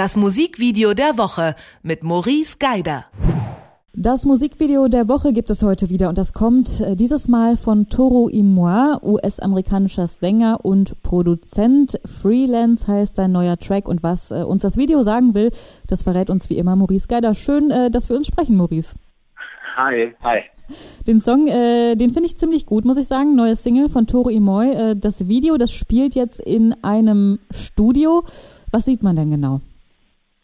Das Musikvideo der Woche mit Maurice Geider. Das Musikvideo der Woche gibt es heute wieder und das kommt äh, dieses Mal von Toro Imoy, US-amerikanischer Sänger und Produzent. Freelance heißt sein neuer Track und was äh, uns das Video sagen will, das verrät uns wie immer Maurice Geider. Schön, äh, dass wir uns sprechen, Maurice. Hi, hi. Den Song, äh, den finde ich ziemlich gut, muss ich sagen. Neues Single von Toro Imoy. Äh, das Video, das spielt jetzt in einem Studio. Was sieht man denn genau?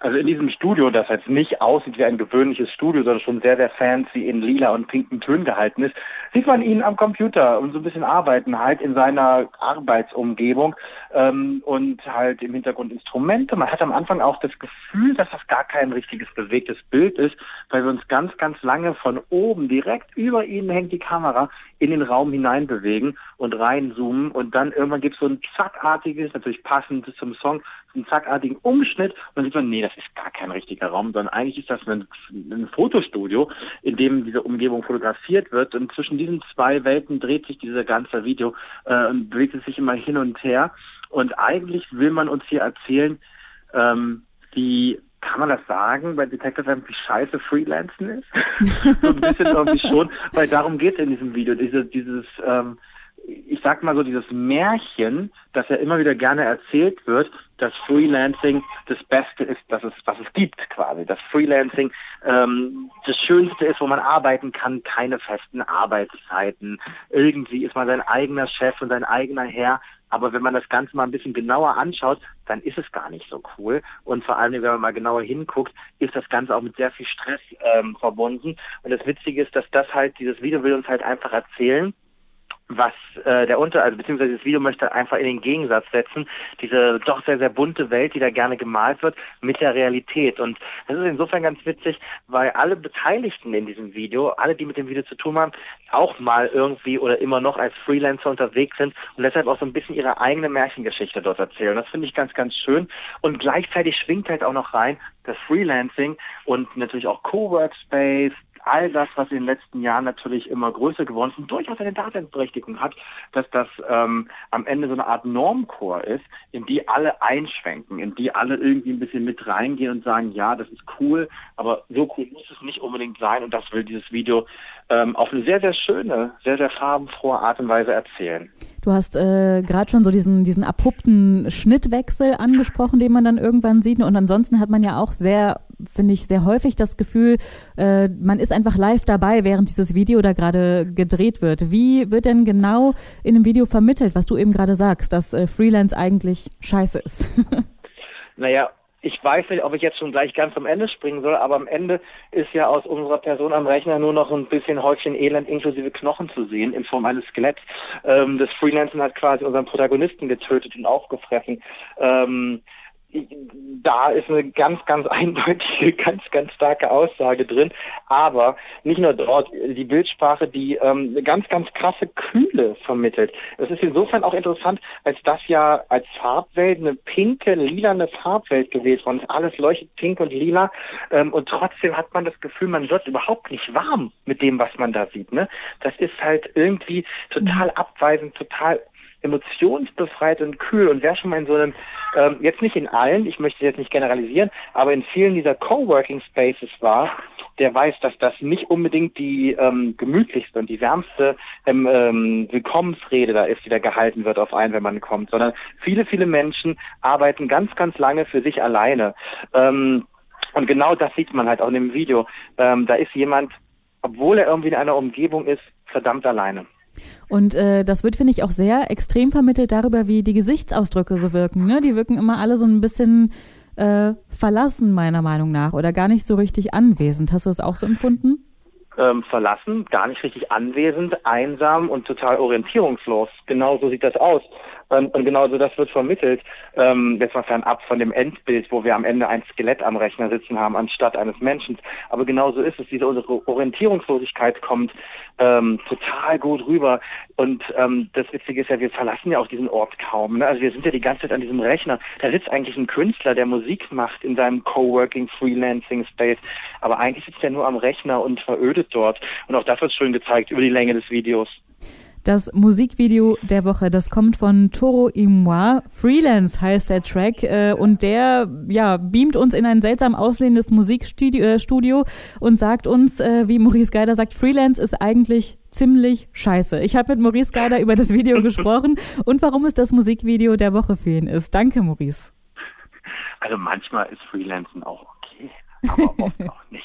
Also in diesem Studio, das jetzt nicht aussieht wie ein gewöhnliches Studio, sondern schon sehr, sehr fancy in lila und pinken Tönen gehalten ist, sieht man ihn am Computer und so ein bisschen arbeiten halt in seiner Arbeitsumgebung ähm, und halt im Hintergrund Instrumente. Man hat am Anfang auch das Gefühl, dass das gar kein richtiges bewegtes Bild ist, weil wir uns ganz, ganz lange von oben direkt über ihn hängt die Kamera in den Raum hinein bewegen und reinzoomen und dann irgendwann gibt es so ein zackartiges, natürlich passend zum Song, einen zackartigen Umschnitt und dann sieht man, nee, das ist gar kein richtiger Raum, sondern eigentlich ist das ein, ein Fotostudio, in dem diese Umgebung fotografiert wird und zwischen diesen zwei Welten dreht sich dieser ganze Video äh, und bewegt es sich immer hin und her und eigentlich will man uns hier erzählen, ähm, wie kann man das sagen, bei Detective M, wie scheiße Freelancen ist? so ein bisschen irgendwie schon, weil darum geht es in diesem Video, diese, dieses ähm, ich sag mal so, dieses Märchen, das ja immer wieder gerne erzählt wird, dass Freelancing das Beste ist, das es, was es gibt quasi. Dass Freelancing ähm, das Schönste ist, wo man arbeiten kann, keine festen Arbeitszeiten. Irgendwie ist man sein eigener Chef und sein eigener Herr. Aber wenn man das Ganze mal ein bisschen genauer anschaut, dann ist es gar nicht so cool. Und vor allem, wenn man mal genauer hinguckt, ist das Ganze auch mit sehr viel Stress ähm, verbunden. Und das Witzige ist, dass das halt, dieses Video will uns halt einfach erzählen, was äh, der Unter, also beziehungsweise das Video möchte einfach in den Gegensatz setzen, diese doch sehr, sehr bunte Welt, die da gerne gemalt wird, mit der Realität. Und das ist insofern ganz witzig, weil alle Beteiligten in diesem Video, alle, die mit dem Video zu tun haben, auch mal irgendwie oder immer noch als Freelancer unterwegs sind und deshalb auch so ein bisschen ihre eigene Märchengeschichte dort erzählen. Das finde ich ganz, ganz schön. Und gleichzeitig schwingt halt auch noch rein, das Freelancing und natürlich auch Co-Workspace, all das, was in den letzten Jahren natürlich immer größer geworden ist und durchaus eine Daseinsberechtigung hat, dass das ähm, am Ende so eine Art Normchor ist, in die alle einschwenken, in die alle irgendwie ein bisschen mit reingehen und sagen, ja, das ist cool, aber so cool muss es nicht unbedingt sein und das will dieses Video ähm, auf eine sehr, sehr schöne, sehr, sehr farbenfrohe Art und Weise erzählen. Du hast äh, gerade schon so diesen, diesen abrupten Schnittwechsel angesprochen, den man dann irgendwann sieht. Und ansonsten hat man ja auch sehr, finde ich, sehr häufig das Gefühl, äh, man ist einfach live dabei, während dieses Video da gerade gedreht wird. Wie wird denn genau in dem Video vermittelt, was du eben gerade sagst, dass äh, Freelance eigentlich scheiße ist? naja, ich weiß nicht, ob ich jetzt schon gleich ganz am Ende springen soll, aber am Ende ist ja aus unserer Person am Rechner nur noch ein bisschen Häufchen Elend inklusive Knochen zu sehen in Form eines Skeletts. Ähm, das Freelancing hat quasi unseren Protagonisten getötet und aufgefressen. Ähm, da ist eine ganz, ganz eindeutige, ganz, ganz starke Aussage drin. Aber nicht nur dort, die Bildsprache, die ähm, eine ganz, ganz krasse Kühle vermittelt. Es ist insofern auch interessant, als das ja als Farbwelt eine pinke, lilane Farbwelt gewesen und alles leuchtet pink und lila. Ähm, und trotzdem hat man das Gefühl, man wird überhaupt nicht warm mit dem, was man da sieht. Ne? Das ist halt irgendwie total abweisend, total emotionsbefreit und kühl. Und wer schon mal in so einem, ähm, jetzt nicht in allen, ich möchte jetzt nicht generalisieren, aber in vielen dieser Coworking Spaces war, der weiß, dass das nicht unbedingt die ähm, gemütlichste und die wärmste ähm, ähm, Willkommensrede da ist, die da gehalten wird auf einen, wenn man kommt, sondern viele, viele Menschen arbeiten ganz, ganz lange für sich alleine. Ähm, und genau das sieht man halt auch in dem Video. Ähm, da ist jemand, obwohl er irgendwie in einer Umgebung ist, verdammt alleine. Und äh, das wird, finde ich, auch sehr extrem vermittelt darüber, wie die Gesichtsausdrücke so wirken. Ne? Die wirken immer alle so ein bisschen äh, verlassen, meiner Meinung nach, oder gar nicht so richtig anwesend. Hast du das auch so empfunden? Ähm, verlassen, gar nicht richtig anwesend, einsam und total orientierungslos. Genau so sieht das aus. Ähm, und genauso das wird vermittelt, ähm, jetzt mal fernab von dem Endbild, wo wir am Ende ein Skelett am Rechner sitzen haben, anstatt eines Menschen. Aber genauso ist es. Diese unsere Orientierungslosigkeit kommt ähm, total gut rüber. Und ähm, das Witzige ist ja, wir verlassen ja auch diesen Ort kaum. Ne? Also wir sind ja die ganze Zeit an diesem Rechner. Da sitzt eigentlich ein Künstler, der Musik macht in seinem Coworking, Freelancing Space. Aber eigentlich sitzt er nur am Rechner und verödet dort. Und auch das wird schön gezeigt über die Länge des Videos. Das Musikvideo der Woche, das kommt von Toro y Moi. Freelance heißt der Track äh, und der ja beamt uns in ein seltsam aussehendes Musikstudio äh, Studio und sagt uns, äh, wie Maurice Geider sagt, Freelance ist eigentlich ziemlich scheiße. Ich habe mit Maurice Geider über das Video gesprochen und warum es das Musikvideo der Woche für ihn ist. Danke, Maurice. Also manchmal ist Freelancen auch okay, aber oft auch nicht.